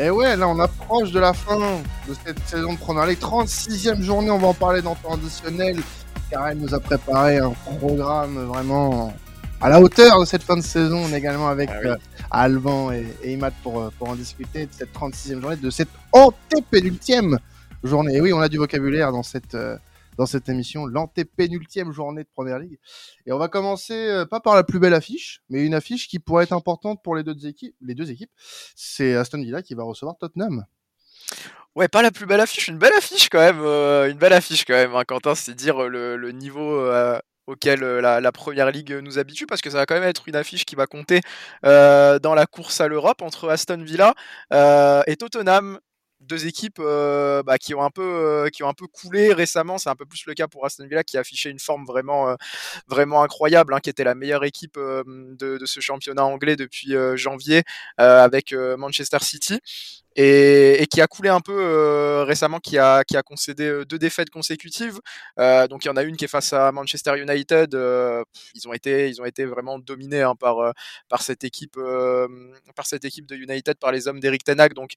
Et ouais, là on approche de la fin de cette saison de Première Ligue. 36e journée, on va en parler dans le temps additionnel. Car elle nous a préparé un programme vraiment à la hauteur de cette fin de saison. On est également avec ah euh, Alban et, Imad pour, euh, pour en discuter de cette 36e journée, de cette antépénultième journée. Et oui, on a du vocabulaire dans cette, euh, dans cette émission, l'antépénultième journée de Première Ligue. Et on va commencer euh, pas par la plus belle affiche, mais une affiche qui pourrait être importante pour les deux équipes. Les deux équipes, c'est Aston Villa qui va recevoir Tottenham. Ouais, pas la plus belle affiche, une belle affiche quand même, euh, une belle affiche quand même. Hein, Quentin, c'est dire le, niveau euh, auquel la, première ligue nous habitue, parce que ça va quand même être une affiche qui va compter dans la course à l'Europe entre Aston Villa et Tottenham deux équipes euh, bah, qui ont un peu euh, qui ont un peu coulé récemment. C'est un peu plus le cas pour Aston Villa qui a affiché une forme vraiment euh, vraiment incroyable, hein, qui était la meilleure équipe de, de, ce championnat anglais depuis janvier avec Manchester City et, qui a coulé un peu euh, récemment, qui a, qui a concédé euh, deux défaites consécutives. Euh, donc il y en a une qui est face à Manchester United. ils ont été, ils ont été vraiment dominés hein, par, par cette équipe, par cette équipe de United, par les hommes d'Eric Ten Hag. Donc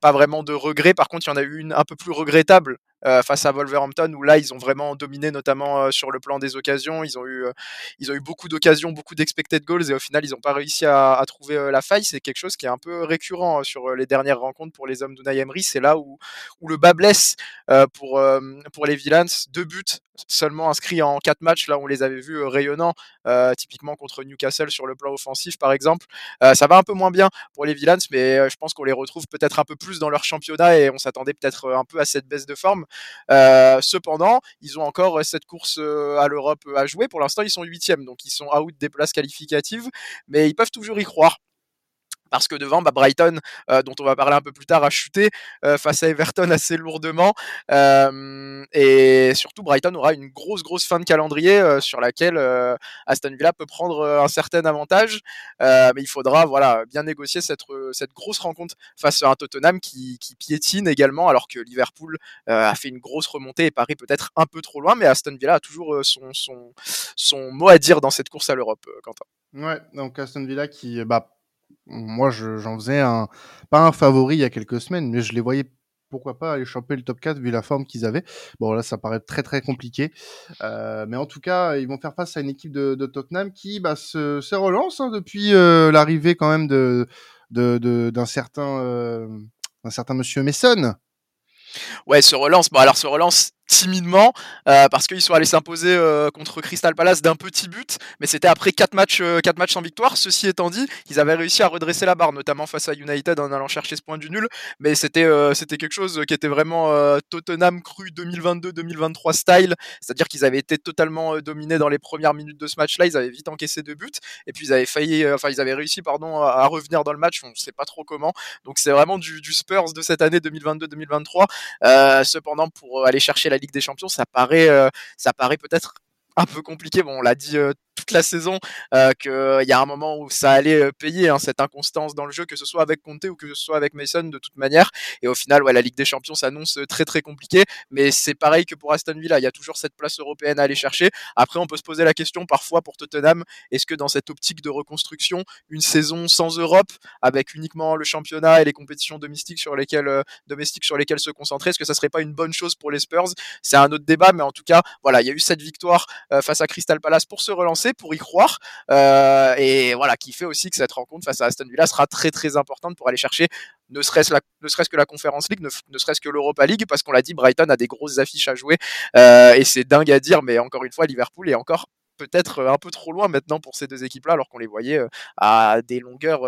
pas vraiment de regret. Par contre, il y en a eu une un peu plus regrettable euh, face à Wolverhampton où là ils ont vraiment dominé notamment euh, sur le plan des occasions. Ils ont eu, euh, ils ont eu beaucoup d'occasions, beaucoup d'expected goals et au final ils n'ont pas réussi à, à trouver la faille. C'est quelque chose qui est un peu récurrent sur les dernières rencontres pour les hommes d'Unai Emery. C'est là où, où le bas blesse pour, pour les Villains. Deux buts seulement inscrits en quatre matchs. Là on les avait vus rayonnants, typiquement contre Newcastle sur le plan offensif par exemple. ça va un peu moins bien pour les Villains, mais je pense qu'on les retrouve peut-être un peu plus dans leur championnat et on s'attendait peut-être un peu à cette baisse de forme. Euh, cependant, ils ont encore euh, cette course euh, à l'Europe à jouer. Pour l'instant, ils sont huitièmes, donc ils sont out des places qualificatives, mais ils peuvent toujours y croire parce que devant, bah, Brighton, euh, dont on va parler un peu plus tard, a chuté euh, face à Everton assez lourdement. Euh, et surtout, Brighton aura une grosse, grosse fin de calendrier sur laquelle Aston Villa peut prendre un certain avantage. mais il faudra voilà, bien négocier cette, cette grosse rencontre face à un Tottenham qui, qui piétine également, alors que Liverpool a fait une grosse remontée et Paris peut-être un peu trop loin. Mais Aston Villa a toujours son, son, son mot à dire dans cette course à l'Europe, Quentin. Ouais, donc Aston Villa qui, bah, moi, j'en faisais un, pas un favori il y a quelques semaines, mais je les voyais pourquoi pas aller choper le top 4 vu la forme qu'ils avaient. Bon, là, ça paraît très très compliqué. Euh, mais en tout cas, ils vont faire face à une équipe de, Tottenham qui bah, se, se relance hein, depuis euh, l'arrivée quand même de d'un certain, euh, certain monsieur Mason. Ouais, se relance. Bon, alors se relance timidement euh, parce qu'ils sont allés s'imposer euh, contre Crystal Palace d'un petit but, mais c'était après 4 matchs, euh, matchs sans victoire. Ceci étant dit, ils avaient réussi à redresser la barre, notamment face à United en allant chercher ce point du nul, mais c'était c'était quelque chose qui était vraiment Tottenham cru 2022-2023 style, c'est-à-dire qu'ils avaient été totalement dominés dans les premières minutes de ce match-là, ils avaient vite encaissé deux buts, et puis ils avaient failli, enfin ils avaient réussi pardon à, revenir dans le match, on sait pas trop comment, donc c'est vraiment du, du, Spurs de cette année 2022-2023. cependant, pour aller chercher la Ligue des Champions, ça paraît, euh, ça paraît peut-être un peu compliqué. Bon, on l'a dit euh, toute la saison euh, qu'il y a un moment où ça allait euh, payer hein, cette inconstance dans le jeu, que ce soit avec Conte ou que ce soit avec Mason de toute manière. Et au final, ouais, la Ligue des Champions s'annonce très très compliquée. Mais c'est pareil que pour Aston Villa, il y a toujours cette place européenne à aller chercher. Après, on peut se poser la question parfois pour Tottenham, est-ce que dans cette optique de reconstruction, une saison sans Europe, avec uniquement le championnat et les compétitions domestiques sur lesquelles, euh, domestiques sur lesquelles se concentrer, est-ce que ça serait pas une bonne chose pour les Spurs? C'est un autre débat, mais en tout cas, voilà, il y a eu cette victoire face à Crystal Palace pour se relancer pour y croire. Euh, et voilà, qui fait aussi que cette rencontre face à Aston Villa sera très très importante pour aller chercher ne serait-ce, que la Conférence League, ne, serait-ce que l'Europa League, parce qu'on l'a dit, Brighton a des grosses affiches à jouer. Euh, et c'est dingue à dire, mais encore une fois, Liverpool est encore peut-être un peu trop loin maintenant pour ces deux équipes-là, alors qu'on les voyait euh, à des longueurs,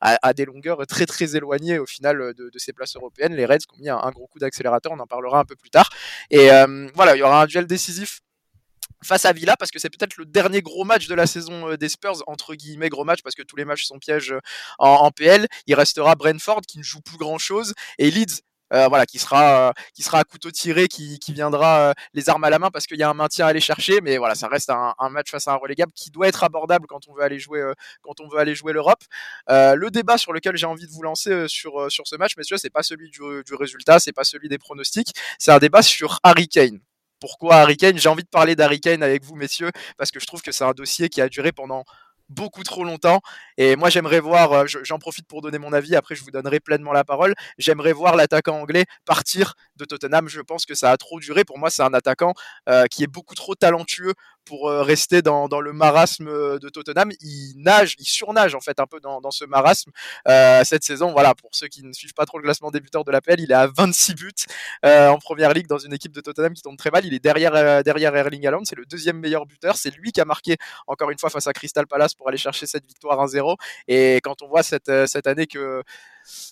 à, des longueurs très très éloignées au final de, ces places européennes. Les Reds ont mis un, gros coup d'accélérateur, on en parlera un peu plus tard. Et voilà, il y aura un duel décisif face à Villa parce que c'est peut-être le dernier gros match de la saison euh, des Spurs entre guillemets gros match parce que tous les matchs sont pièges euh, en, PL. Il restera Brentford qui ne joue plus grand chose et Leeds euh, voilà, qui sera, qui sera à couteau tiré, qui, qui viendra les armes à la main parce qu'il y a un maintien à aller chercher. Mais voilà, ça reste un, match face à un relégable qui doit être abordable quand on veut aller jouer, quand on veut aller jouer l'Europe. le débat sur lequel j'ai envie de vous lancer sur, sur ce match, messieurs, c'est pas celui du, du résultat, c'est pas celui des pronostics, c'est un débat sur Harry Kane pourquoi Harry Kane J'ai envie de parler d'Harry Kane avec vous, messieurs, parce que je trouve que c'est un dossier qui a duré pendant beaucoup trop longtemps. Et moi, j'aimerais voir, euh, j'en profite pour donner mon avis, après je vous donnerai pleinement la parole, j'aimerais voir l'attaquant anglais partir de Tottenham. Je pense que ça a trop duré. Pour moi, c'est un attaquant euh, qui est beaucoup trop talentueux pour euh, rester dans, le marasme de Tottenham. Il nage, il surnage en fait un peu dans, ce marasme euh, cette saison. Voilà, pour ceux qui ne suivent pas trop le classement débuteur de l'APL, il est à 26 buts euh, en première ligue dans une équipe de Tottenham qui tombe très mal. Il est derrière, derrière Erling Haaland, c'est le deuxième meilleur buteur. C'est lui qui a marqué encore une fois face à Crystal Palace pour aller chercher cette victoire 1-0. Et quand on voit cette, cette année que,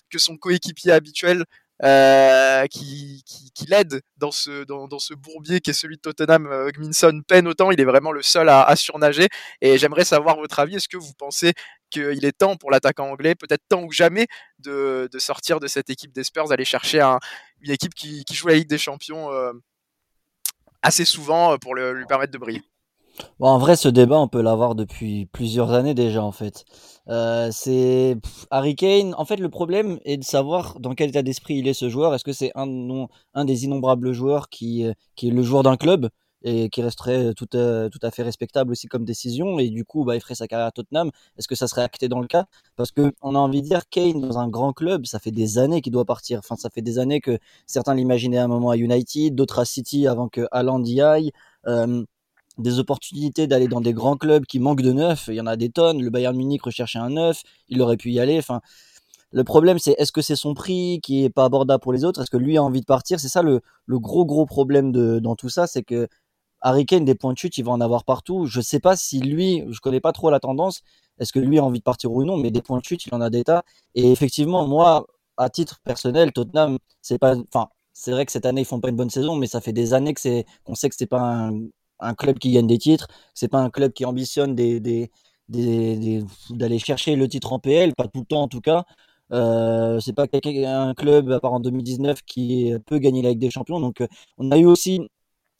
que son coéquipier habituel euh, qui, qui, qui l'aide dans ce, dans, dans, ce bourbier qui est celui de Tottenham. Euh, Gminson peine autant, il est vraiment le seul à, à surnager. Et j'aimerais savoir votre avis. Est-ce que vous pensez qu'il est temps pour l'attaquant anglais, peut-être temps ou jamais, de, de, sortir de cette équipe des Spurs, d'aller chercher un, une équipe qui, qui, joue la Ligue des Champions euh, assez souvent pour le, lui permettre de briller? Bon, en vrai, ce débat, on peut l'avoir depuis plusieurs années déjà, en fait. Euh, c'est Harry Kane. En fait, le problème est de savoir dans quel état d'esprit il est ce joueur. Est-ce que c'est un, non, un des innombrables joueurs qui, euh, qui est le joueur d'un club et qui resterait tout, à, tout à fait respectable aussi comme décision et du coup bah, il ferait sa carrière à Tottenham? Est-ce que ça serait acté dans le cas? Parce que on a envie de dire Kane dans un grand club ça fait des années qu'il doit partir enfin ça fait des années que certains l'imaginaient à un moment à United d'autres à City avant que Haaland y aille euh, des opportunités d'aller dans des grands clubs qui manquent de neuf. Il y en a des tonnes. Le Bayern Munich recherchait un neuf. Il aurait pu y aller. Enfin, le problème, c'est est-ce que c'est son prix qui est pas abordable pour les autres? Est-ce que lui a envie de partir? C'est ça le, gros gros problème dans tout ça, c'est que Harry Kane, des points de chute, il va en avoir partout. Je sais pas si lui, je connais pas trop la tendance, est-ce que lui a envie de partir ou non, mais des points de chute, il en a des tas. Et effectivement, moi, à titre personnel, Tottenham, c'est pas, enfin, c'est vrai que cette année ils font pas une bonne saison, mais ça fait des années que c'est, qu'on sait que c'est pas un, un club qui gagne des titres. C'est pas un club qui ambitionne d'aller chercher le titre en PL, pas tout le temps en tout cas. Euh, c'est pas un club, à part en 2019, qui peut gagner la Ligue des Champions. Donc, euh, on a eu aussi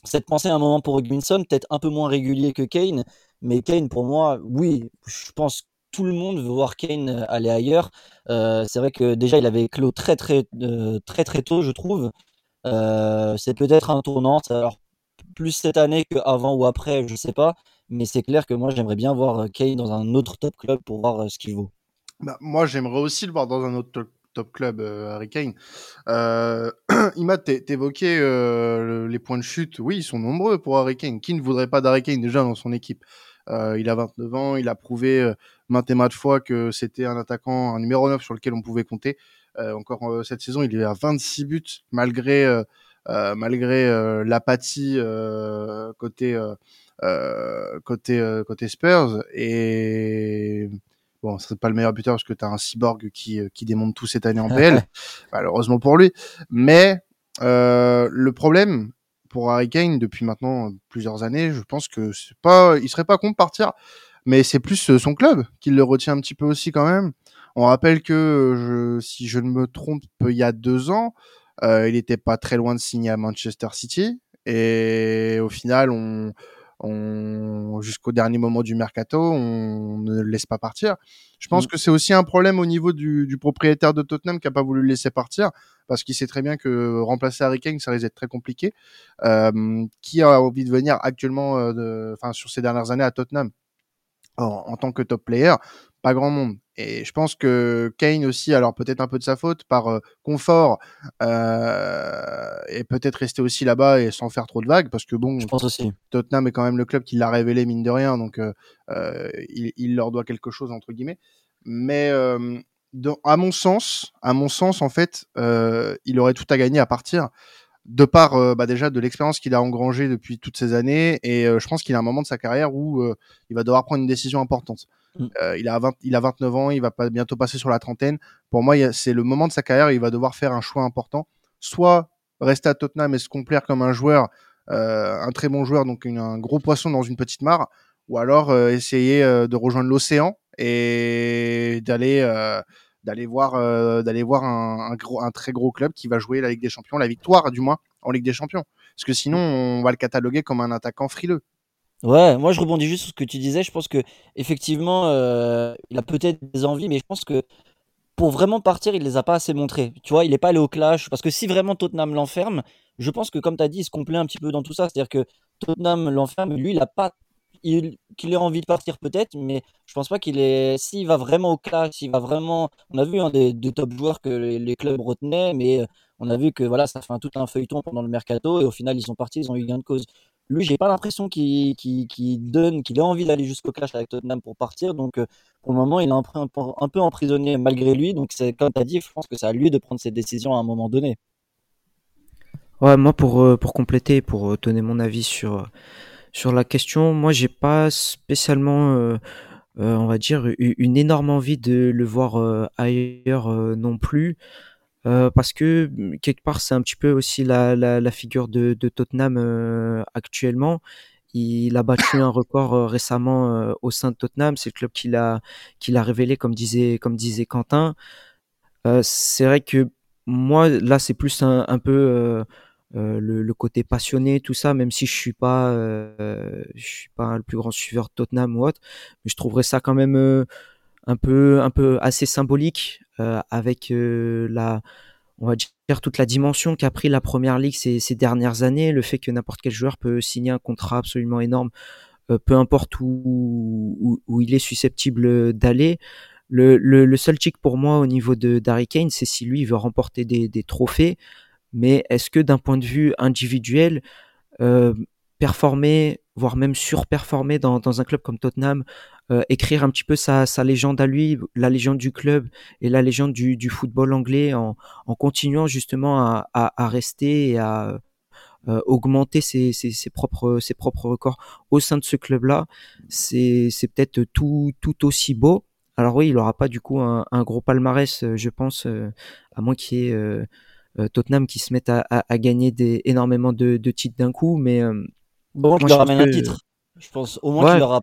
cette pensée à un moment pour Hugminson, peut-être un peu moins régulier que Kane. Mais Kane, pour moi, oui, je pense que tout le monde veut voir Kane aller ailleurs. Euh, c'est vrai que déjà, il avait clos très, très, euh, très, très tôt, je trouve. Euh, c'est peut-être un tournant. Alors, plus cette année qu'avant ou après, je sais pas. Mais c'est clair que moi, j'aimerais bien voir euh, Kane dans un autre top club pour voir euh, ce qu'il vaut. Bah, moi, j'aimerais aussi le voir dans un autre top club, euh, Harry Kane. Euh, Imad, t'évoquais les points de chute. Oui, ils sont nombreux pour Harry Kane. Qui ne voudrait pas d'Harry Kane déjà dans son équipe? Il a 29 ans, il a prouvé maintes et maintes fois que c'était un attaquant, un numéro 9 sur lequel on pouvait compter. encore cette saison, il est à 26 buts malgré malgré euh, l'apathie euh, côté côté côté Spurs et bon, c'est pas le meilleur buteur parce que tu as un cyborg qui, qui démonte tout cette année en PL, malheureusement pour lui. Mais euh, le problème pour Harry Kane depuis maintenant plusieurs années, je pense que c'est pas, il serait pas con de partir, mais c'est plus son club qui le retient un petit peu aussi quand même. On rappelle que je, si je ne me trompe, il y a deux ans, euh, il n'était pas très loin de signer à Manchester City. Et au final, on, on jusqu'au dernier moment du mercato, on ne le laisse pas partir. Je pense mm. que c'est aussi un problème au niveau du, du propriétaire de Tottenham qui a pas voulu le laisser partir parce qu'il sait très bien que remplacer Harry Kane, ça risque d'être très compliqué. Euh, qui a envie de venir actuellement, euh, enfin sur ces dernières années à Tottenham? En, en, tant que top player Pas grand monde. Et je pense que Kane aussi, alors peut-être un peu de sa faute, par euh, confort, euh, et peut-être rester aussi là-bas et sans faire trop de vagues, parce que bon, je pense aussi. Tottenham est quand même le club qui l'a révélé mine de rien, donc euh, euh il, il, leur doit quelque chose entre guillemets. Mais dans, à mon sens, à mon sens, en fait, il aurait tout à gagner à partir de par euh, bah déjà de l'expérience qu'il a engrangée depuis toutes ces années et euh, je pense qu'il a un moment de sa carrière où euh, il va devoir prendre une décision importante. Mm. il a 20, il a 29 ans, il va pas bientôt passer sur la trentaine. Pour moi, c'est le moment de sa carrière, il va devoir faire un choix important, soit rester à Tottenham et se complaire comme un joueur un très bon joueur donc une, un gros poisson dans une petite mare ou alors essayer de rejoindre l'océan et d'aller d'aller voir euh, un, très gros club qui va jouer la Ligue des Champions, la victoire du moins en Ligue des Champions. Parce que sinon, on va le cataloguer comme un attaquant frileux. Ouais, moi je rebondis juste sur ce que tu disais. Je pense que effectivement, euh, il a peut-être des envies, mais je pense que pour vraiment partir, il les a pas assez montrées. Tu vois, il est pas allé au clash. Parce que si vraiment Tottenham l'enferme, je pense que comme tu as dit, il se complaît un petit peu dans tout ça. C'est-à-dire que Tottenham l'enferme, lui, il a pas qu'il ait envie de partir peut-être, mais je pense pas qu'il est. S'il va vraiment au clash, s'il va vraiment. On a vu un des, top joueurs que les, clubs retenaient, mais on a vu que voilà, ça fait tout un feuilleton pendant le mercato et au final ils sont partis, ils ont eu gain de cause. Lui, j'ai pas l'impression qu'il donne, qu'il ait envie d'aller jusqu'au clash avec Tottenham pour partir. Donc, pour le moment, il est un, peu emprisonné malgré lui. Donc, c'est comme tu as dit, je pense que c'est à lui de prendre ses décisions à un moment donné. Ouais, moi pour euh, pour compléter, pour euh, donner mon avis sur euh, sur la question, moi j'ai pas spécialement, on va dire, une énorme envie de le voir ailleurs non plus, parce que mmh, quelque part c'est un petit peu aussi la la, la figure de, Tottenham actuellement. Il a battu un record récemment au sein de Tottenham, c'est le club qu'il a qu'il a révélé comme disait comme disait Quentin. c'est vrai que moi là c'est plus un peu euh, le, côté passionné, tout ça, même si je suis pas, euh, je suis pas le plus grand suiveur de Tottenham ou autre, mais je trouverais ça quand même euh, un peu, un peu assez symbolique avec la, on va dire toute la dimension qu'a pris la première ligue ces, ces, dernières années, le fait que n'importe quel joueur peut signer un contrat absolument énorme, peu importe où, où, il est susceptible d'aller. Le, le, seul chic pour moi au niveau de d'Harry Kane, c'est si lui veut remporter des, des trophées mais est-ce que d'un point de vue individuel, euh, performer, voire même surperformer dans, dans un club comme Tottenham, euh, écrire un petit peu sa, sa, légende à lui, la légende du club et la légende du, du football anglais en, en, continuant justement à, à, à rester et à euh, augmenter ses, ses, ses, propres, ses propres records au sein de ce club-là, c'est peut-être tout, tout aussi beau. Alors oui, il n'aura pas du coup un, un, gros palmarès, je pense, à moins qu'il y ait euh, Tottenham qui se mettent à, à, gagner des, énormément de, de titres d'un coup, mais euh, bon, tu leur ramène un titre. Je pense au moins qu'il aura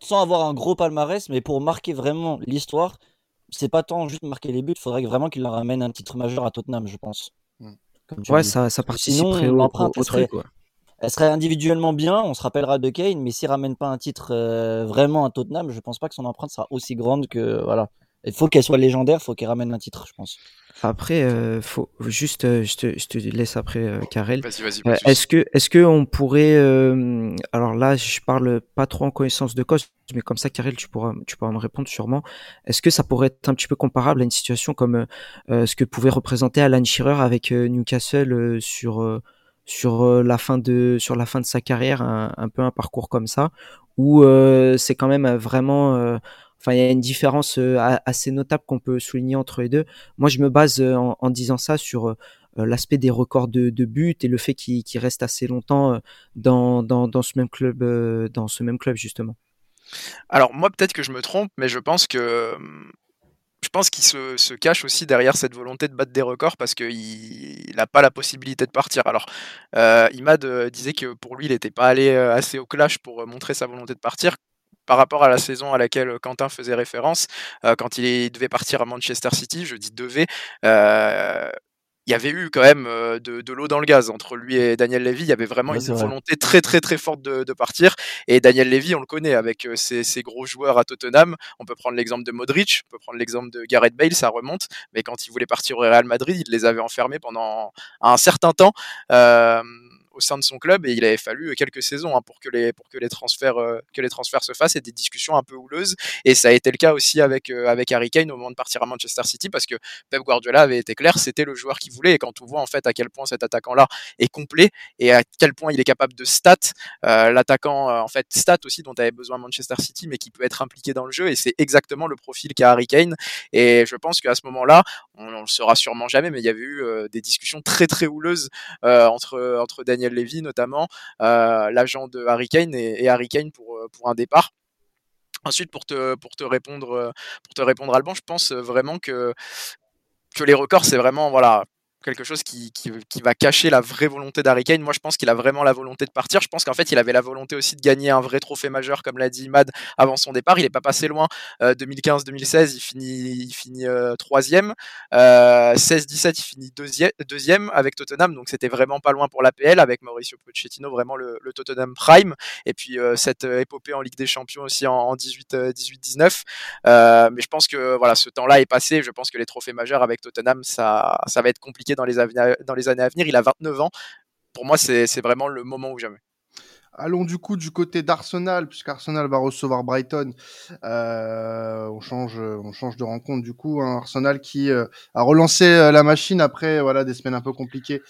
sans avoir un gros palmarès, mais pour marquer vraiment l'histoire, c'est pas tant juste marquer les buts, il faudrait vraiment qu'il leur ramène un titre majeur à Tottenham, je pense. Mm. ouais, ça, ça participerait au, au, truc. Elle serait individuellement bien, on se rappellera de Kane, mais s'il ramène pas un titre euh, vraiment à Tottenham, je pense pas que son empreinte sera aussi grande que voilà. Il faut qu'elle soit légendaire, il faut qu'elle ramène un titre, je pense. Après, euh, faut juste, euh, je, te, je te laisse après, euh, Karel. Vas-y, vas-y. Euh, est-ce que, est-ce que on pourrait, euh, alors là, je parle pas trop en connaissance de cause, mais comme ça, Karel, tu pourras, tu pourras me répondre sûrement. Est-ce que ça pourrait être un petit peu comparable à une situation comme ce que pouvait représenter Alan Shearer avec Newcastle sur sur la fin de sur la fin de sa carrière, un, un peu un parcours comme ça, où c'est quand même vraiment Enfin, il y a une différence euh, assez notable qu'on peut souligner entre les deux. Moi, je me base euh, en, disant ça sur euh, l'aspect des records de, de buts et le fait qu'il reste assez longtemps dans, ce même club, dans ce même club justement. Alors moi, peut-être que je me trompe, mais je pense que je pense qu'il se, se, cache aussi derrière cette volonté de battre des records parce qu'il n'a pas la possibilité de partir. Alors, euh, Imad disait que pour lui, il n'était pas allé assez au clash pour montrer sa volonté de partir par rapport à la saison à laquelle Quentin faisait référence, euh, quand il devait partir à Manchester City, je dis devait, euh, il y avait eu quand même euh, de, l'eau dans le gaz entre lui et Daniel Levy. Il y avait vraiment une volonté très très très forte de, partir. Et Daniel Levy, on le connaît avec ses, gros joueurs à Tottenham. On peut prendre l'exemple de Modric, on peut prendre l'exemple de Gareth Bale, ça remonte. Mais quand il voulait partir au Real Madrid, il les avait enfermés pendant un certain temps au sein de son club et il avait fallu quelques saisons hein, pour que les pour que les transferts euh, que les transferts se fassent et des discussions un peu houleuses. Et ça a été le cas aussi avec euh, avec Harry Kane au moment de partir à Manchester City parce que Pep Guardiola avait été clair c'était le joueur qu'il voulait. Et quand on voit en fait à quel point cet attaquant là est complet et à quel point il est capable de stat euh, l'attaquant en fait stat aussi dont avait besoin Manchester City mais qui peut être impliqué dans le jeu. Et c'est exactement le profil qu'a Harry Kane. Et je pense qu'à ce moment-là on, on le saura sûrement jamais mais il y avait eu des discussions très très houleuses entre entre Daniel Levy notamment, euh, l'agent de Harry Kane et, Harry Kane pour, euh, pour un départ. Ensuite, pour te, répondre, euh, pour te répondre Alban, je pense vraiment que, que les records, c'est vraiment voilà, quelque chose qui, qui, va cacher la vraie volonté d'Harry Kane. Moi, je pense qu'il a vraiment la volonté de partir. Je pense qu'en fait, il avait la volonté aussi de gagner un vrai trophée majeur, comme l'a dit Imad avant son départ. Il n'est pas passé loin. 2015-2016, euh, il finit, il finit euh, troisième. 16-17, euh, il finit deuxième, deuxième avec Tottenham. Donc, c'était vraiment pas loin pour l'APL avec Mauricio Pochettino, vraiment le, Tottenham Prime. Et puis, cette épopée en Ligue des Champions aussi en, 18-19. mais je pense que voilà, ce temps-là est passé. Je pense que les trophées majeurs avec Tottenham, ça, ça va être compliqué dans les, années à venir. Il a 29 ans. Pour moi, c'est vraiment le moment ou jamais. Allons du coup du côté d'Arsenal, puisqu'Arsenal va recevoir Brighton. Euh, on, change, on change de rencontre du coup. Hein. Arsenal qui euh, a relancé euh, la machine après voilà des semaines un peu compliquées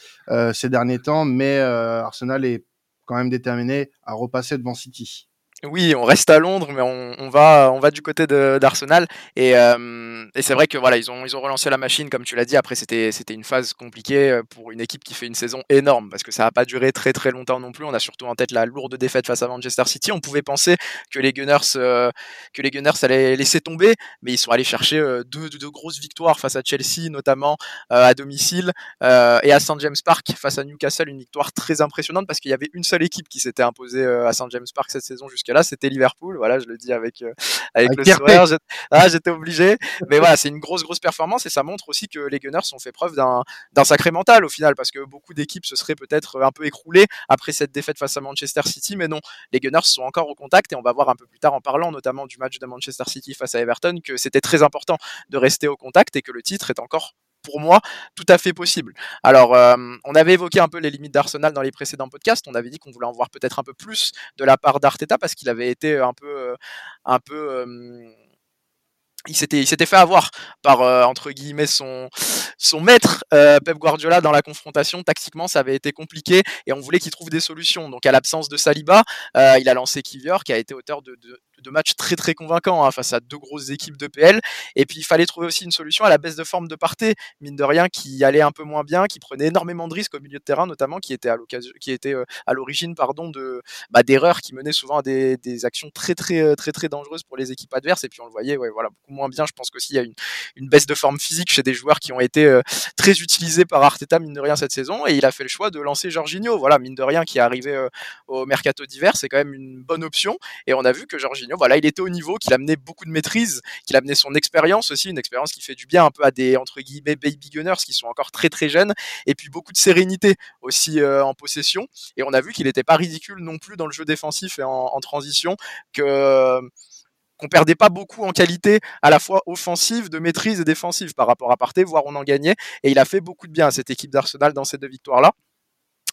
ces derniers temps, mais Arsenal est quand même déterminé à repasser devant City. Oui, on reste à Londres, mais on, on va, on va du côté d'Arsenal. Et, euh, et c'est vrai que voilà, ils ont, ils ont relancé la machine, comme tu l'as dit. Après, c'était, une phase compliquée euh, pour une équipe qui fait une saison énorme, parce que ça n'a pas duré très très longtemps non plus. On a surtout en tête la lourde défaite face à Manchester City. On pouvait penser que les Gunners, euh, que les Gunners allaient laisser tomber, mais ils sont allés chercher euh, deux, deux, grosses victoires face à Chelsea, notamment euh, à domicile, et à St James Park face à Newcastle, une victoire très impressionnante parce qu'il y avait une seule équipe qui s'était imposée à St James Park cette saison jusqu'à là, c'était Liverpool. Voilà, je le dis avec euh, avec, le sourire. Ah, j'étais obligé. Mais voilà, c'est une grosse grosse performance et ça montre aussi que les Gunners ont fait preuve d'un d'un sacré mental au final parce que beaucoup d'équipes se seraient peut-être un peu écroulées après cette défaite face à Manchester City, mais non, les Gunners sont encore au contact et on va voir un peu plus tard en parlant notamment du match de Manchester City face à Everton que c'était très important de rester au contact et que le titre est encore pour moi tout à fait possible. Alors, euh, on avait évoqué un peu les limites d'Arsenal dans les précédents podcasts. On avait dit qu'on voulait en voir peut-être un peu plus de la part d'Arteta parce qu'il avait été un peu, euh, un peu euh, il s'était il s'était fait avoir par euh, entre guillemets son son maître euh, Pep Guardiola dans la confrontation tactiquement ça avait été compliqué et on voulait qu'il trouve des solutions donc à l'absence de Saliba euh, il a lancé Kivior qui a été auteur de, de, de matchs très très convaincants hein, face à deux grosses équipes de PL et puis il fallait trouver aussi une solution à la baisse de forme de Partey mine de rien qui allait un peu moins bien qui prenait énormément de risques au milieu de terrain notamment qui était à l'occasion qui était euh, à l'origine pardon de bah, d'erreurs qui menaient souvent à des, des actions très très très très dangereuses pour les équipes adverses. Et puis on le voyait ouais voilà beaucoup moins bien. Je pense qu'aussi il y a une, une, baisse de forme physique chez des joueurs qui ont été euh, très utilisés par Arteta mine de rien cette saison. Et il a fait le choix de lancer Jorginho. Voilà mine de rien qui est arrivé euh, au mercato d'hiver, c'est quand même une bonne option. Et on a vu que Jorginho, voilà, il était au niveau, qu'il amenait beaucoup de maîtrise, qu'il amenait son expérience aussi, une expérience qui fait du bien un peu à des entre guillemets baby gunners qui sont encore très très jeunes et puis beaucoup de sérénité aussi euh, en possession et on a vu qu'il n'était pas ridicule non plus dans le jeu défensif et en, transition que qu'on perdait pas beaucoup en qualité à la fois offensive, de maîtrise et défensive par rapport à Partey, voire on en gagnait. Et il a fait beaucoup de bien à cette équipe d'Arsenal dans ces deux victoires-là.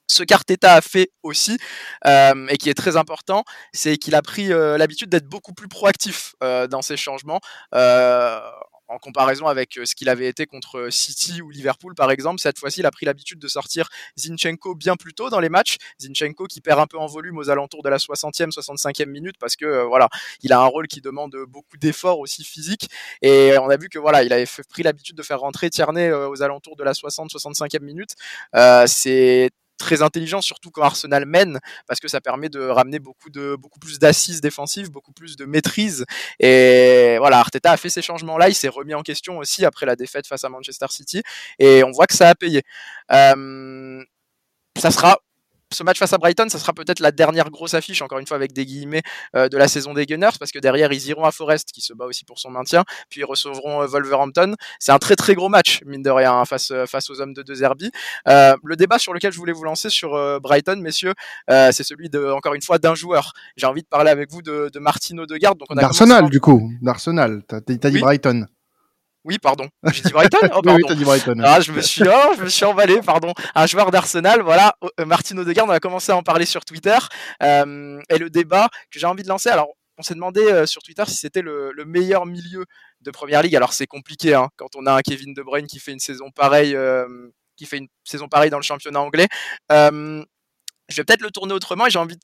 Ce qu'Arteta a fait aussi, euh, et qui est très important, c'est qu'il a pris euh, l'habitude d'être beaucoup plus proactif euh, dans ses changements. En comparaison avec ce qu'il avait été contre City ou Liverpool par exemple. Cette fois-ci, il a pris l'habitude de sortir Zinchenko bien plus tôt dans les matchs. Zinchenko qui perd un peu en volume aux alentours de la 60e, 65e minute parce que voilà, il a un rôle qui demande beaucoup d'efforts aussi physiques. Et on a vu que voilà, il avait pris l'habitude de faire rentrer Tierney aux alentours de la 60-65e minute. Euh, c'est très intelligent, surtout quand Arsenal mène, parce que ça permet de ramener beaucoup de beaucoup plus d'assises défensives, beaucoup plus de maîtrise. Et voilà, Arteta a fait ces changements-là, il s'est remis en question aussi après la défaite face à Manchester City, et on voit que ça a payé. Euh, ça sera ce match face à Brighton, ça sera peut-être la dernière grosse affiche, encore une fois avec des guillemets, euh, de la saison des Gunners, parce que derrière, ils iront à Forest, qui se bat aussi pour son maintien, puis ils recevront euh, Wolverhampton. C'est un très très gros match, mine de rien, hein, face, euh, face aux hommes de De Zerbi. Euh, le débat sur lequel je voulais vous lancer sur Brighton, messieurs, c'est celui, de, encore une fois, d'un joueur. J'ai envie de parler avec vous de, de Martino Odegaard. D'Arsenal, commencé... du coup. D'Arsenal. T'as dit oui Brighton. Oui, pardon. J'ai dit Brighton? Oh, pardon. Oui, dit Brighton. Ah, je me suis, oh, je me suis emballé, pardon. Un joueur d'Arsenal, voilà, euh, Martin Odegaard, on a commencé à en parler sur Twitter. Euh, et le débat que j'ai envie de lancer, alors, on s'est demandé euh, sur Twitter si c'était le, le, meilleur milieu de Première Ligue. Alors, c'est compliqué, hein, quand on a un Kevin De Bruyne qui fait une saison pareille, euh, qui fait une saison pareille dans le championnat anglais. Je vais peut-être le tourner autrement et j'ai envie de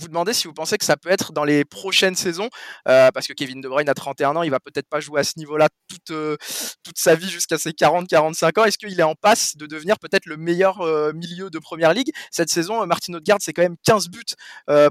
vous demander si vous pensez que ça peut être dans les prochaines saisons, euh, parce que Kevin De Bruyne a 31 ans, il va peut-être pas jouer à ce niveau-là toute, euh, toute sa vie jusqu'à ses 40-45 ans. Est-ce qu'il est en passe de devenir peut-être le meilleur euh, milieu de Première Ligue? Cette saison, Martin Odegaard, c'est quand même 15 buts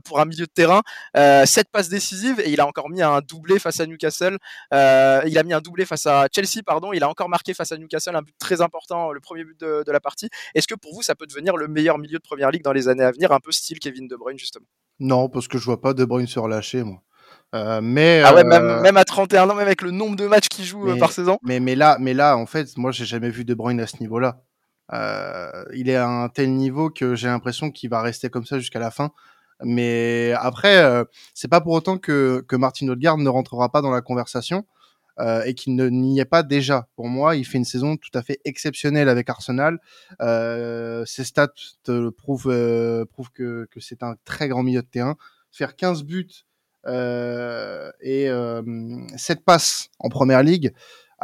pour un milieu de terrain, 7 passes décisives, et il a encore mis un doublé face à Newcastle. il a mis un doublé face à Chelsea, pardon. Il a encore marqué face à Newcastle un but très important, le premier but de, de la partie. Est-ce que pour vous, ça peut devenir le meilleur milieu de Première Ligue dans les années à venir, un peu style Kevin De Bruyne justement? Non, parce que je vois pas De Bruyne se relâcher, moi. Euh, mais ah ouais, même, même à 31 ans, même avec le nombre de matchs qu'il joue mais, par saison. Mais, mais là, mais là, en fait, moi, j'ai jamais vu De Bruyne à ce niveau-là. Euh, il est à un tel niveau que j'ai l'impression qu'il va rester comme ça jusqu'à la fin. Mais après, euh, c'est pas pour autant que, que Martin Odegaard ne rentrera pas dans la conversation. Euh, et qu'il n'y est pas déjà. Pour moi, il fait une saison tout à fait exceptionnelle avec Arsenal. Euh, ses stats te prouvent, euh, prouvent que, que c'est un très grand milieu de terrain. Faire 15 buts euh, et euh, 7 passes en première ligue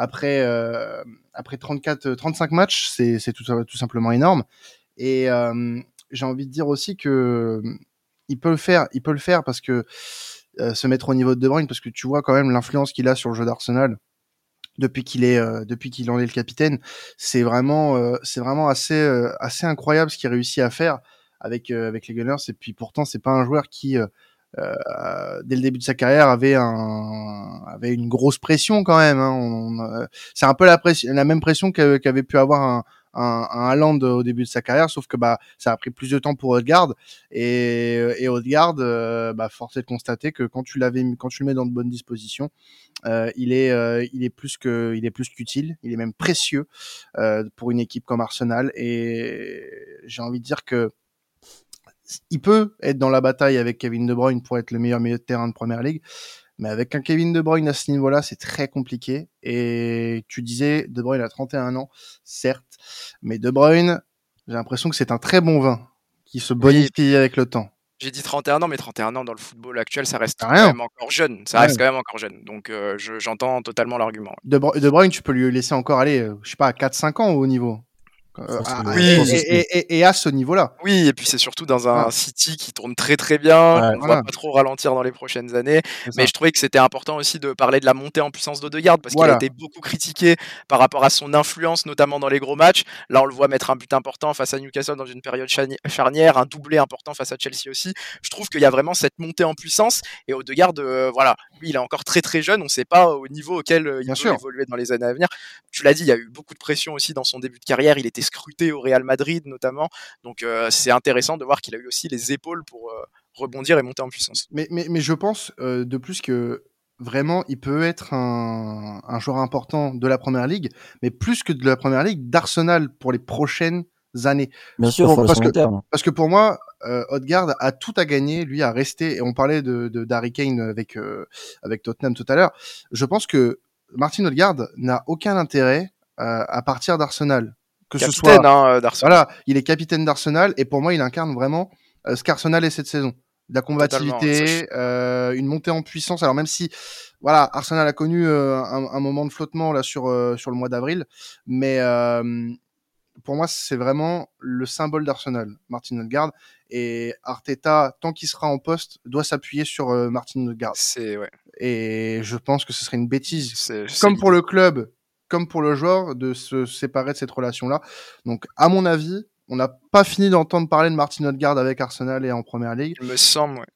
après, euh, après 34, 35 matchs, c'est tout, tout simplement énorme. Et euh, j'ai envie de dire aussi que il peut le faire, il peut le faire parce que euh, se mettre au niveau de De Bruyne, parce que tu vois quand même l'influence qu'il a sur le jeu d'Arsenal depuis qu'il est euh, depuis qu'il en est le capitaine, c'est vraiment euh, c'est vraiment assez euh, assez incroyable ce qu'il réussit à faire avec euh, avec les Gunners. Et puis pourtant c'est pas un joueur qui euh, euh, dès le début de sa carrière avait un avait une grosse pression quand même. Hein. On- euh, c'est un peu la pression, la même pression qu'avait pu avoir un un, un au début de sa carrière, sauf que bah ça a pris plus de temps pour Odegaard. Et et Odegaard, euh, bah force est de constater que quand tu l'avais quand tu le mets dans de bonnes dispositions, euh, il est euh, il est plus que il est plus qu'utile, il est même précieux euh, pour une équipe comme Arsenal. Et j'ai envie de dire que il peut être dans la bataille avec Kevin De Bruyne pour être le meilleur milieu de terrain de Première Ligue. Mais avec un Kevin De Bruyne à ce niveau-là, c'est très compliqué. Et tu disais, De Bruyne a 31 ans, certes. Mais De Bruyne, j'ai l'impression que c'est un très bon vin qui se bonifie avec le temps. J'ai dit 31 ans, mais 31 ans dans le football actuel, ça reste quand même encore jeune. Ça Ouais. reste quand même encore jeune. Donc euh, je- j'entends totalement l'argument. De, Bru- de Bruyne, tu peux lui laisser encore aller, euh, je sais pas, à 4-5 ans au haut niveau. Euh, à- oui, et, à ce niveau-là. Oui, et puis c'est surtout dans un. City qui tourne très très bien, Ouais, ne voilà. voit pas trop ralentir dans les prochaines années. Mais je trouvais que c'était important aussi de parler de la montée en puissance d'Odegaard parce Voilà. qu'il a été beaucoup critiqué par rapport à son influence, notamment dans les gros matchs. Là, on le voit mettre un but important face à Newcastle dans une période charni- charnière, un doublé important face à Chelsea aussi. Je trouve qu'il y a vraiment cette montée en puissance et Odegaard, euh, voilà, lui, il est encore très très jeune. On ne sait pas au niveau auquel euh, il Bien peut sûr. évoluer dans les années à venir. Tu l'as dit, il y a eu beaucoup de pression aussi dans son début de carrière. Il était scruté au Real Madrid notamment. Donc euh, c'est intéressant de voir qu'il a eu aussi les épaules pour euh, rebondir et monter en puissance. Mais, mais, mais je pense euh, de plus que vraiment, il peut être un, un joueur important de la Première Ligue, mais plus que de la Première Ligue, d'Arsenal pour les prochaines années. Bien sûr, le parce que-. Parce que pour moi, euh, Odegaard a tout à gagner, lui à rester. Et on parlait de de- d'Harry Kane avec euh, avec Tottenham tout à l'heure. Je pense que Martin Odegaard n'a aucun intérêt euh, à partir d'Arsenal, que ce soit Capitaine hein, euh, d'Arsenal. voilà, il est capitaine d'Arsenal et pour moi, il incarne vraiment euh, ce qu'Arsenal est cette saison. De la combativité, euh, une montée en puissance. Alors même si, voilà, Arsenal a connu euh, un, un moment de flottement là sur euh, sur le mois d'avril, mais pour moi, c'est vraiment le symbole d'Arsenal, Martin Odegaard. Et Arteta, tant qu'il sera en poste, doit s'appuyer sur Martin Odegaard. C'est ouais, Et je pense que ce serait une bêtise comme pour le club, comme pour le joueur, de se séparer de cette relation-là. Donc, à mon avis, on n'a pas fini d'entendre parler de Martin Odegaard avec Arsenal et en Première Ligue. Il me semble ouais,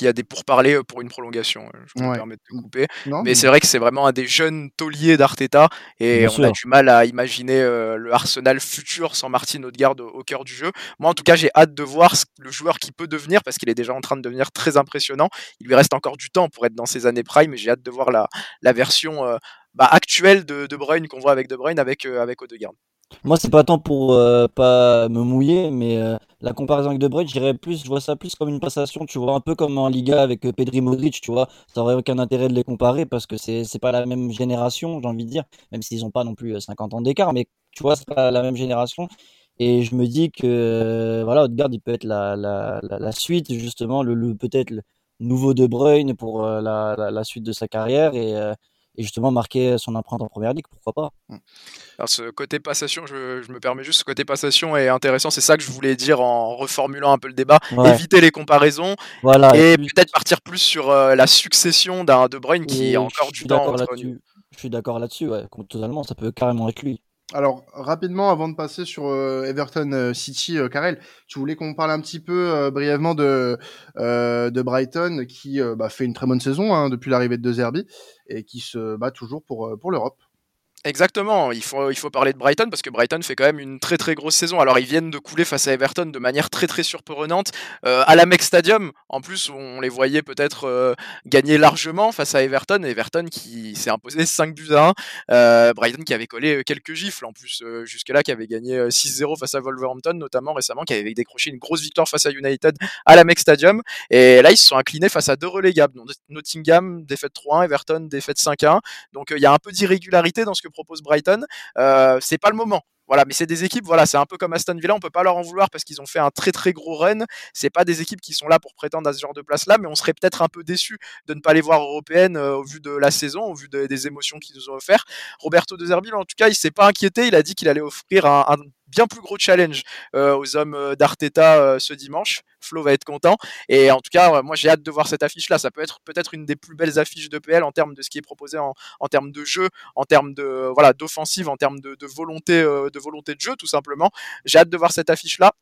qu'il y a des pourparlers euh, pour une prolongation. euh, Je me Ouais. permets de te couper. Non Mais c'est vrai que c'est vraiment un des jeunes tauliers d'Arteta et Bien on sûr. a du mal à imaginer euh, le Arsenal futur sans Martin Odegaard au, au cœur du jeu. Moi, en tout cas, j'ai hâte de voir ce- le joueur qui peut devenir parce qu'il est déjà en train de devenir très impressionnant. Il lui reste encore du temps pour être dans ses années prime, mais j'ai hâte de voir la, la version euh, bah, actuelle de De Bruyne qu'on voit avec De Bruyne avec, euh, avec Odegaard. Moi, c'est pas tant pour euh, pas me mouiller, mais euh, la comparaison avec De Bruyne, je dirais plus, je vois ça plus comme une passation, tu vois, un peu comme en Liga avec euh, Pedri Modric, tu vois. Ça aurait aucun intérêt de les comparer parce que c'est c'est pas la même génération, j'ai envie de dire, même s'ils ont pas non plus euh, 50 ans d'écart, mais tu vois, c'est pas la même génération. Et je me dis que euh, voilà, Odegaard, il peut être la, la, la, suite, justement, le, peut-être le nouveau De Bruyne pour euh, la, la, suite de sa carrière et, euh, et justement marquer son empreinte en première ligue, pourquoi pas. Alors, ce côté passation, je, je me permets juste, ce côté passation est intéressant. C'est ça que je voulais dire en reformulant un peu le débat. Ouais, Éviter les comparaisons voilà. et peut-être partir plus sur euh, la succession d'un De Bruyne qui Et a encore du temps. Je suis d'accord là-dessus, ouais, totalement. Ça peut carrément être lui. Alors, rapidement, avant de passer sur euh, Everton euh, City, euh, Karel, tu voulais qu'on parle un petit peu euh, brièvement de, euh, de Brighton qui euh, bah, fait une très bonne saison hein, depuis l'arrivée de De Zerbi et qui se bat toujours pour, euh, pour l'Europe. Exactement, il faut, il faut parler de Brighton parce que Brighton fait quand même une très très grosse saison. Alors ils viennent de couler face à Everton de manière très très surprenante euh, à la Mex Stadium. En plus, on les voyait peut-être euh, gagner largement face à Everton. Everton qui s'est imposé 5 buts à 1. Euh, Brighton qui avait collé quelques gifles en plus jusque-là, qui avait gagné 6-0 face à Wolverhampton notamment récemment, qui avait décroché une grosse victoire face à United à la Mex Stadium. Et là, ils se sont inclinés face à deux relégables. Nottingham, défaite 3-1, Everton, défaite 5-1. Donc il y a un peu d'irrégularité dans ce que propose Brighton. Euh, c'est pas le moment. Voilà, mais c'est des équipes, voilà, c'est un peu comme Aston Villa, on peut pas leur en vouloir parce qu'ils ont fait un très très gros run. C'est pas des équipes qui sont là pour prétendre à ce genre de place-là, mais on serait peut-être un peu déçu de ne pas les voir européennes euh, au vu de la saison, au vu des émotions qu'ils nous ont offert. Roberto De Zerbi, en tout cas, il s'est pas inquiété, il a dit qu'il allait offrir un bien plus gros challenge euh, aux hommes euh, d'Arteta euh, ce dimanche. Flo va être content. Et en tout cas, moi j'ai hâte de voir cette affiche-là. Ça peut être peut-être une des plus belles affiches de PL en termes de ce qui est proposé en, termes de jeu, en termes de voilà d'offensive, en termes de, de volonté de volonté de jeu tout simplement. J'ai hâte de voir cette affiche-là.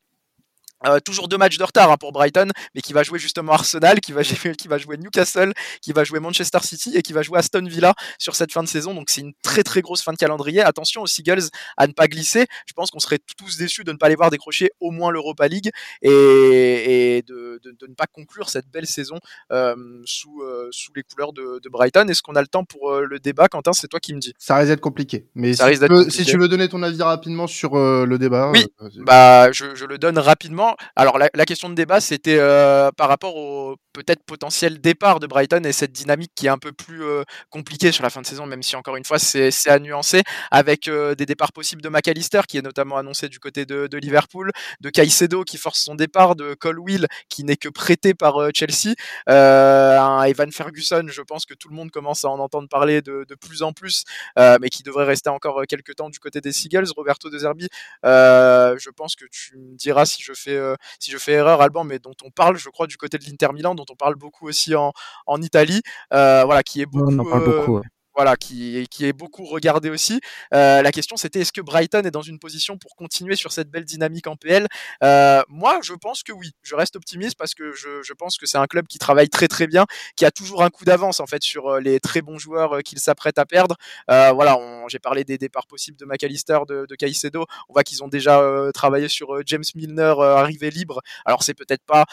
Euh, toujours deux matchs de retard hein, pour Brighton, mais qui va jouer justement Arsenal, qui va, qui va jouer Newcastle, qui va jouer Manchester City et qui va jouer Aston Villa sur cette fin de saison. Donc c'est une très très grosse fin de calendrier. Attention aux Seagulls à ne pas glisser. Je pense qu'on serait tous déçus de ne pas les voir décrocher au moins l'Europa League et, et de, de, de, ne pas conclure cette belle saison euh, sous, euh, sous les couleurs de, de Brighton. Est-ce qu'on a le temps pour le débat, Quentin? C'est toi qui me dis. Ça risque d'être compliqué. Mais si, tu veux, si, tu veux, donner ton avis rapidement sur le débat. Oui, bah je, je le donne rapidement alors la, question de débat, c'était euh, par rapport au peut-être potentiel départ de Brighton et cette dynamique qui est un peu plus euh, compliquée sur la fin de saison, même si encore une fois c'est à nuancer, avec euh, des départs possibles de McAllister qui est notamment annoncé du côté de, de, Liverpool, de Caicedo qui force son départ, de Colwill qui n'est que prêté par Chelsea, un Evan Ferguson, je pense que tout le monde commence à en entendre parler de, de plus en plus, mais qui devrait rester encore quelques temps du côté des Seagulls. Roberto De Zerbi, je pense que tu me diras si je fais si je fais erreur, Alban, mais dont on parle, je crois, du côté de l'Inter Milan, dont on parle beaucoup aussi en, en Italie, euh, voilà, qui est beaucoup, on en parle beaucoup ouais voilà, qui, est beaucoup regardé aussi. Euh, la question c'était est-ce que Brighton est dans une position pour continuer sur cette belle dynamique en PL euh, Moi, je pense que oui. Je reste optimiste parce que je, pense que c'est un club qui travaille très très bien, qui a toujours un coup d'avance en fait sur euh, les très bons joueurs qu'il s'apprête à perdre. Voilà, j'ai parlé des départs possibles de McAllister, de, de Caicedo. On voit qu'ils ont déjà travaillé sur James Milner arrivé libre. Alors c'est peut-être pas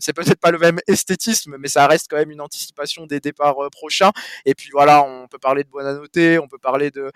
c'est peut-être pas le même esthétisme, mais ça reste quand même une anticipation des départs prochains. Et puis voilà on peut parler de Buonanotte, on peut parler de,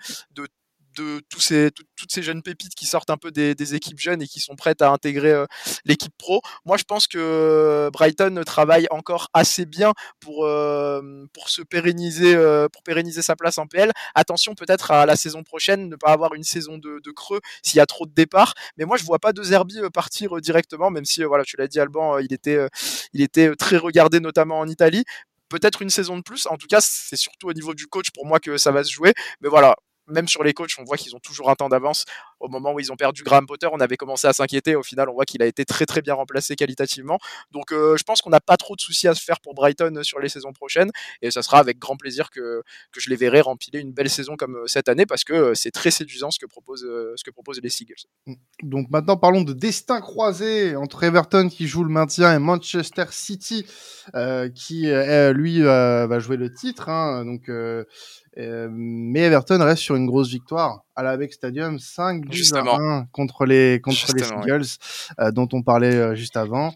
toutes ces jeunes pépites qui sortent un peu des, équipes jeunes et qui sont prêtes à intégrer euh, l'équipe pro. Moi, je pense que Brighton travaille encore assez bien pour, euh, se pérenniser, euh, pour pérenniser sa place en PL. Attention peut-être à la saison prochaine, ne pas avoir une saison de, creux s'il y a trop de départs. Mais moi, je vois pas de Zerbi partir directement, même si, voilà, tu l'as dit, Alban, il était très regardé, notamment en Italie peut-être une saison de plus. En tout cas, c'est surtout au niveau du coach pour moi que ça va se jouer. Mais voilà, même sur les coachs, on voit qu'ils ont toujours un temps d'avance. Au moment où ils ont perdu Graham Potter, on avait commencé à s'inquiéter. Au final, on voit qu'il a été très très bien remplacé qualitativement. Donc, euh, je pense qu'on n'a pas trop de soucis à se faire pour Brighton sur les saisons prochaines. Et ça sera avec grand plaisir que, que je les verrai rempiler une belle saison comme euh, cette année parce que euh, c'est très séduisant ce que proposent ce que les Seagulls. Donc maintenant, parlons de destin croisé entre Everton qui joue le maintien et Manchester City euh, qui lui va jouer le titre. Hein. Donc euh, mais Everton reste sur une grosse victoire à la Beck Stadium, 5 buts à 1 contre les contre Justement, les Eagles, euh, dont on parlait euh, juste avant.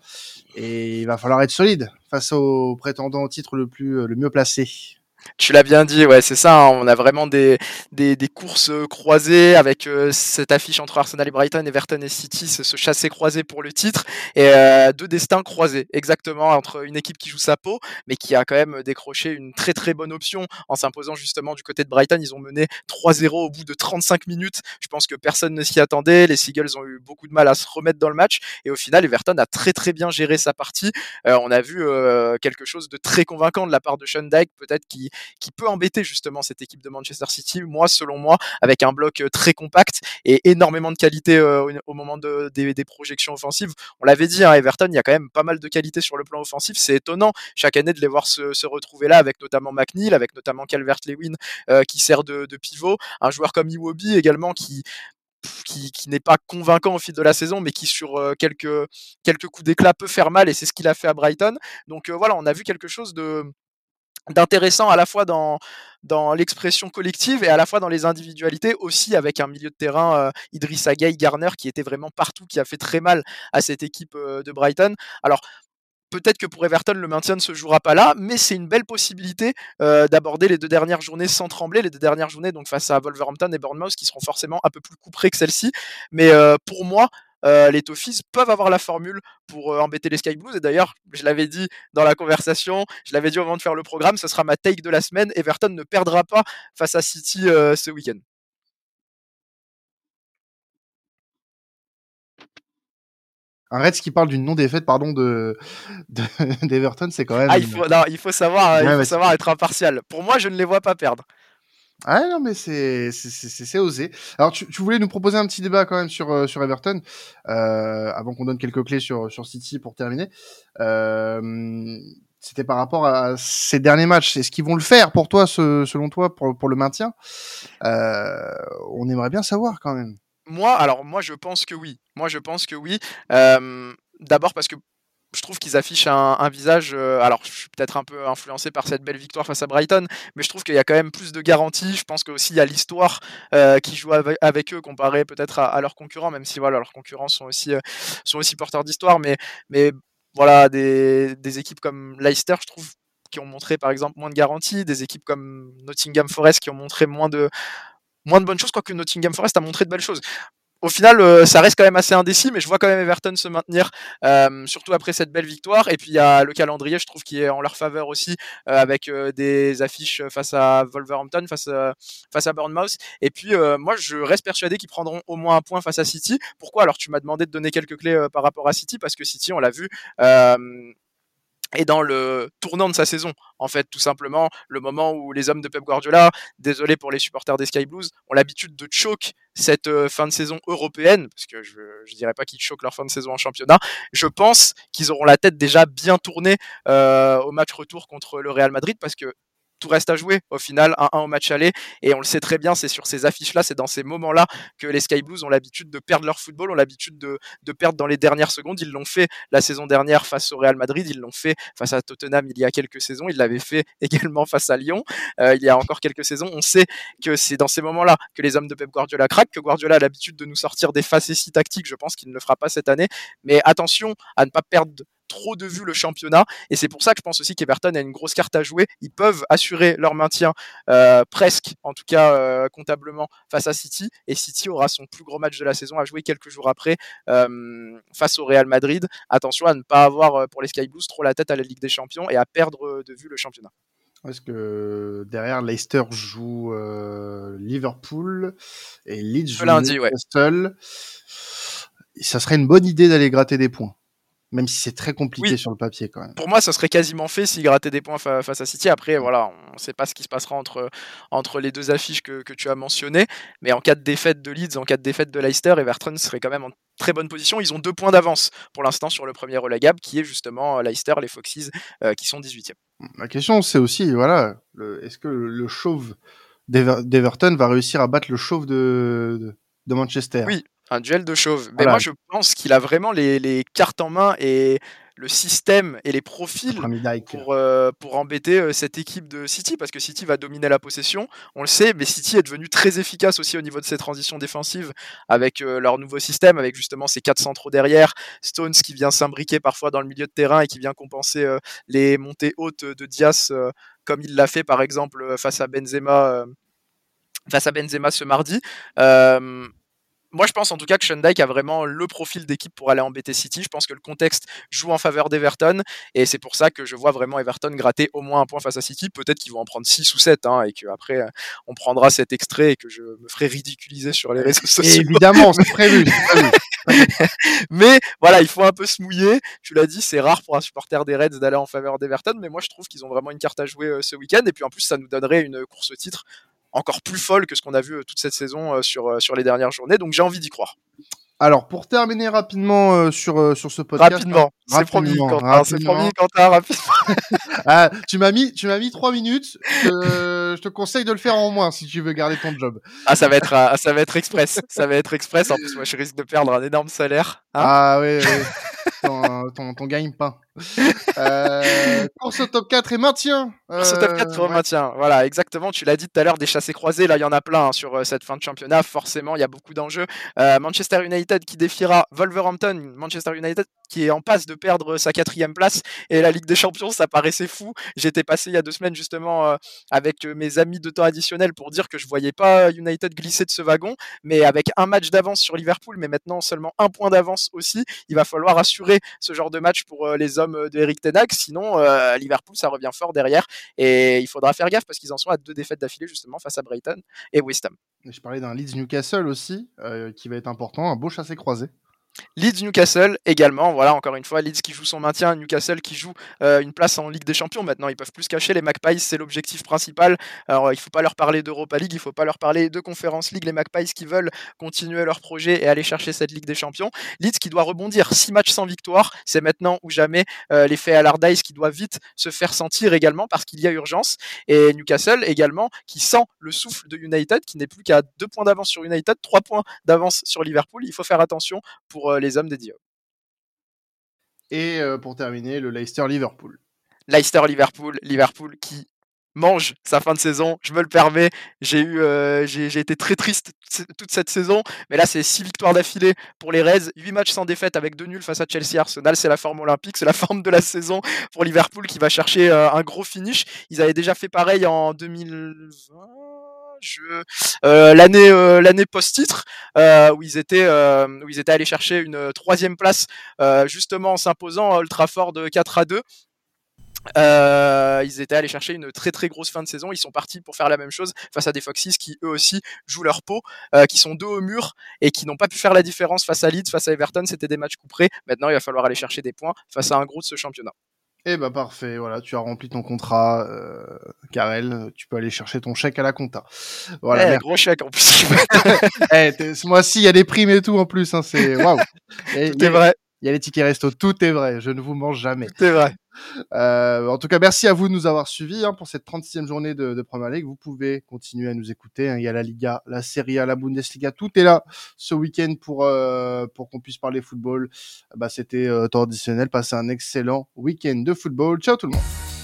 Et il va falloir être solide face aux prétendants au titre le plus le mieux placé. Tu l'as bien dit, ouais, c'est ça. Hein, on a vraiment des, des, des courses euh, croisées avec euh, cette affiche entre Arsenal et Brighton, Everton et City, ce, ce chassé pour le titre, et euh, deux destins croisés, exactement, entre une équipe qui joue sa peau, mais qui a quand même décroché une très très bonne option en s'imposant justement du côté de Brighton. Ils ont mené 3-0 au bout de 35 minutes. Je pense que personne ne s'y attendait. Les Seagulls ont eu beaucoup de mal à se remettre dans le match, et au final, Everton a très très bien géré sa partie. Euh, on a vu euh, quelque chose de très convaincant de la part de Sean peut-être qui qui peut embêter justement cette équipe de Manchester City, moi selon moi, avec un bloc euh, très compact et énormément de qualité euh, au moment de, des, projections offensives. On l'avait dit, hein, Everton, il y a quand même pas mal de qualité sur le plan offensif. C'est étonnant chaque année de les voir se, retrouver là, avec notamment McNeil, avec notamment Calvert-Lewin euh, qui sert de, pivot, un joueur comme Iwobi également qui qui, n'est pas convaincant au fil de la saison, mais qui sur quelques, quelques coups d'éclat peut faire mal, et c'est ce qu'il a fait à Brighton. Donc voilà, on a vu quelque chose de, d'intéressant à la fois dans, dans l'expression collective et à la fois dans les individualités aussi avec un milieu de terrain euh, Idrissa Gueye Garner qui était vraiment partout qui a fait très mal à cette équipe euh, de Brighton alors Peut-être que pour Everton, le maintien ne se jouera pas là, mais c'est une belle possibilité euh, d'aborder les deux dernières journées sans trembler. Les deux dernières journées, donc face à Wolverhampton et Bournemouth, qui seront forcément un peu plus couperées que celle-ci. Mais euh, pour moi, euh, les Toffees peuvent avoir la formule pour euh, embêter les Sky Blues. Et d'ailleurs, je l'avais dit dans la conversation, je l'avais dit au moment de faire le programme, ce sera ma take de la semaine. Everton ne perdra pas face à City euh, ce week-end. Un Reds qui parle d'une non-défaite, pardon, de de- d'Everton, c'est quand même. Ah, il faut, non, il faut savoir, il faut savoir être impartial. Pour moi, je ne les vois pas perdre. Ah non, mais c'est c'est- osé. Alors, tu, tu voulais nous proposer un petit débat quand même sur euh, sur Everton, euh, avant qu'on donne quelques clés sur sur City pour terminer. Euh, C'était par rapport à ces derniers matchs. Est-ce qu'ils vont le faire pour toi, ce- selon toi, pour pour le maintien? Euh, On aimerait bien savoir quand même. Moi, alors moi, je pense que oui. Moi, je pense que oui. Euh, D'abord parce que je trouve qu'ils affichent un, visage. euh, alors, je suis peut-être un peu influencé par cette belle victoire face à Brighton, mais je trouve qu'il y a quand même plus de garanties. Je pense qu'aussi il y a l'histoire euh, qui joue avec, eux comparé peut-être à, leurs concurrents, même si voilà, leurs concurrents sont aussi euh, porteurs d'histoire. Mais voilà, des, des équipes comme Leicester, je trouve qui ont montré par exemple moins de garanties, des équipes comme Nottingham Forest qui ont montré moins de moins de bonnes choses, quoique Nottingham Forest a montré de belles choses au final, euh, ça reste quand même assez indécis, mais je vois quand même Everton se maintenir, euh, surtout après cette belle victoire. Et puis il y a le calendrier, je trouve, qui est en leur faveur aussi, euh, avec des affiches face à Wolverhampton, face à, Bournemouth. Et puis moi, je reste persuadé qu'ils prendront au moins un point face à City. Pourquoi? Alors tu m'as demandé de donner quelques clés par rapport à City, parce que City, on l'a vu. Et dans le tournant de sa saison, en fait, tout simplement, le moment où les hommes de Pep Guardiola, désolé pour les supporters des Sky Blues, ont l'habitude de choke cette euh, fin de saison européenne, parce que je ne dirais pas qu'ils choquent leur fin de saison en championnat, je pense qu'ils auront la tête déjà bien tournée euh, au match retour contre le Real Madrid, parce que tout reste à jouer au final, 1-1 au match aller, et on le sait très bien, c'est sur ces affiches-là, c'est dans ces moments-là que les Sky Blues ont l'habitude de perdre leur football, ont l'habitude de, perdre dans les dernières secondes, ils l'ont fait la saison dernière face au Real Madrid, ils l'ont fait face à Tottenham il y a quelques saisons, ils l'avaient fait également face à Lyon euh, il y a encore quelques saisons. On sait que c'est dans ces moments-là que les hommes de Pep Guardiola craquent, que Guardiola a l'habitude de nous sortir des facéties tactiques, je pense qu'il ne le fera pas cette année, mais attention à ne pas perdre trop de vue le championnat et c'est pour ça que je pense aussi qu'Everton a une grosse carte à jouer ils peuvent assurer leur maintien euh, presque en tout cas euh, comptablement face à City et City aura son plus gros match de la saison à jouer quelques jours après euh, face au Real Madrid attention à ne pas avoir pour les Sky Blues trop la tête à la Ligue des Champions et à perdre de vue le championnat Parce que derrière, Leicester joue Liverpool et Leeds joue lundi. Newcastle. Ça serait une bonne idée d'aller gratter des points. Même si c'est très compliqué Oui. sur le papier quand même. pour moi, ça serait quasiment fait s'il grattait des points fa- face à City. Après, voilà, on ne sait pas ce qui se passera entre, entre les deux affiches que, que tu as mentionnées. Mais en cas de défaite de Leeds, en cas de défaite de Leicester, Everton serait quand même en très bonne position. Ils ont deux points d'avance pour l'instant sur le premier relégable, qui est justement euh, Leicester, les Foxes, euh, qui sont 18e. La question, c'est aussi, voilà, est-ce que le, le chauve d'Ever- d'Everton va réussir à battre le chauve de, de, de Manchester? Oui. Un duel de chauves. Mais Voilà. moi, je pense qu'il a vraiment les, les cartes en main et le système et les profils pour, euh, pour embêter euh, cette équipe de City, parce que City va dominer la possession, on le sait, mais City est devenu très efficace aussi au niveau de ses transitions défensives avec euh, leur nouveau système, avec justement ces quatre centraux derrière, Stones qui vient s'imbriquer parfois dans le milieu de terrain et qui vient compenser les montées hautes de Diaz, comme il l'a fait par exemple face à Benzema. face à Benzema ce mardi. Moi, je pense en tout cas que Dyche a vraiment le profil d'équipe pour aller embêter City. Je pense que le contexte joue en faveur d'Everton et c'est pour ça que je vois vraiment Everton gratter au moins un point face à City. Peut-être qu'ils vont en prendre 6 ou 7 hein, et qu'après on prendra cet extrait et que je me ferai ridiculiser sur les réseaux Et sociaux. évidemment, c'est prévu. c'est prévu. Mais voilà, il faut un peu se mouiller. Tu l'as dit, c'est rare pour un supporter des Reds d'aller en faveur d'Everton, mais moi je trouve qu'ils ont vraiment une carte à jouer euh, ce week-end et puis en plus ça nous donnerait une course au titre encore plus folle que ce qu'on a vu euh, toute cette saison euh, sur, euh, sur les dernières journées. Donc j'ai envie d'y croire. Alors, pour terminer rapidement euh, sur, euh, sur ce podcast. Rapidement, c'est promis, Rapidement, Quentin, c'est promis, Quentin, rapidement. Ah, tu m'as mis, tu m'as mis trois minutes. Je, je te conseille de le faire en moins si tu veux garder ton job. Ah, ça va être, ça va être express, ça va être express. En plus, moi, je risque de perdre un énorme salaire. hein. ah oui, oui. ton, ton, ton gagne-pain. Euh, course au top 4 et maintien. Course au top 4 pour Euh, ouais. maintien. Voilà, exactement. Tu l'as dit tout à l'heure, des chassés croisés. Là, il y en a plein hein, sur euh, cette fin de championnat. Forcément, il y a beaucoup d'enjeux. Euh, Manchester United qui défiera Wolverhampton. Manchester United qui est en passe de perdre sa quatrième place. Et la Ligue des Champions, ça paraissait fou. J'étais passé il y a deux semaines justement euh, avec euh, mes amis de temps additionnel pour dire que je voyais pas United glisser de ce wagon. Mais avec un match d'avance sur Liverpool, mais maintenant seulement un point d'avance aussi, il va falloir assurer ce genre de match pour euh, les hommes euh, de Eric Tenac. Sinon, euh, Liverpool, ça revient fort derrière. Et il faudra faire gaffe parce qu'ils en sont à deux défaites d'affilée justement face à Brighton et West Ham. Je parlais d'un Leeds Newcastle aussi, euh, qui va être important, un beau chassé croisé. Leeds Newcastle également, voilà encore une fois Leeds qui joue son maintien, Newcastle qui joue euh, une place en Ligue des Champions maintenant, ils peuvent plus se cacher les Magpies, c'est l'objectif principal. Alors il faut pas leur parler d'Europa League, il faut pas leur parler de Conference League, les Magpies qui veulent continuer leur projet et aller chercher cette Ligue des Champions. Leeds qui doit rebondir, 6 matchs sans victoire, c'est maintenant ou jamais euh, l'effet Allardyce qui doit vite se faire sentir également parce qu'il y a urgence et Newcastle également qui sent le souffle de United qui n'est plus qu'à 2 points d'avance sur United, 3 points d'avance sur Liverpool, il faut faire attention pour euh, les hommes des Diop. Et euh, pour terminer, le Leicester-Liverpool. Leicester-Liverpool, Liverpool qui mange sa fin de saison, je me le permets. J'ai eu, euh, j'ai été très triste toute cette saison, mais là c'est 6 victoires d'affilée pour les Reds, 8 matchs sans défaite avec 2 nuls face à Chelsea, Arsenal, c'est la forme olympique, c'est la forme de la saison pour Liverpool qui va chercher euh, un gros finish. Ils avaient déjà fait pareil en 2020. Euh, l'année euh, l'année post-titre euh, où ils étaient où ils étaient allés chercher une troisième place justement en s'imposant à Old Trafford 4 à 2 euh, ils étaient allés chercher une très très grosse fin de saison. Ils sont partis pour faire la même chose face à des Foxes qui eux aussi jouent leur peau, qui sont deux au mur et qui n'ont pas pu faire la différence face à Leeds, face à Everton. C'était des matchs couperés. Maintenant, il va falloir aller chercher des points face à un gros de ce championnat. Eh bah parfait, voilà, tu as rempli ton contrat, euh, Karel, tu peux aller chercher ton chèque à la compta. Voilà, Eh, gros chèque en plus. Eh, ce mois-ci, il y a des primes et tout en plus, hein, c'est waouh. Il y a- Tout est vrai, Il y a les tickets resto, tout est vrai, je ne vous mange jamais. tout est vrai. Euh, en tout cas, merci à vous de nous avoir suivis hein, pour cette 36e journée de, de Premier League. Vous pouvez continuer à nous écouter. hein. Il y a la Liga, la Serie A, la Bundesliga, tout est là ce week-end pour euh, pour qu'on puisse parler football. Bah, c'était euh, traditionnel. Passez un excellent week-end de football. Ciao tout le monde.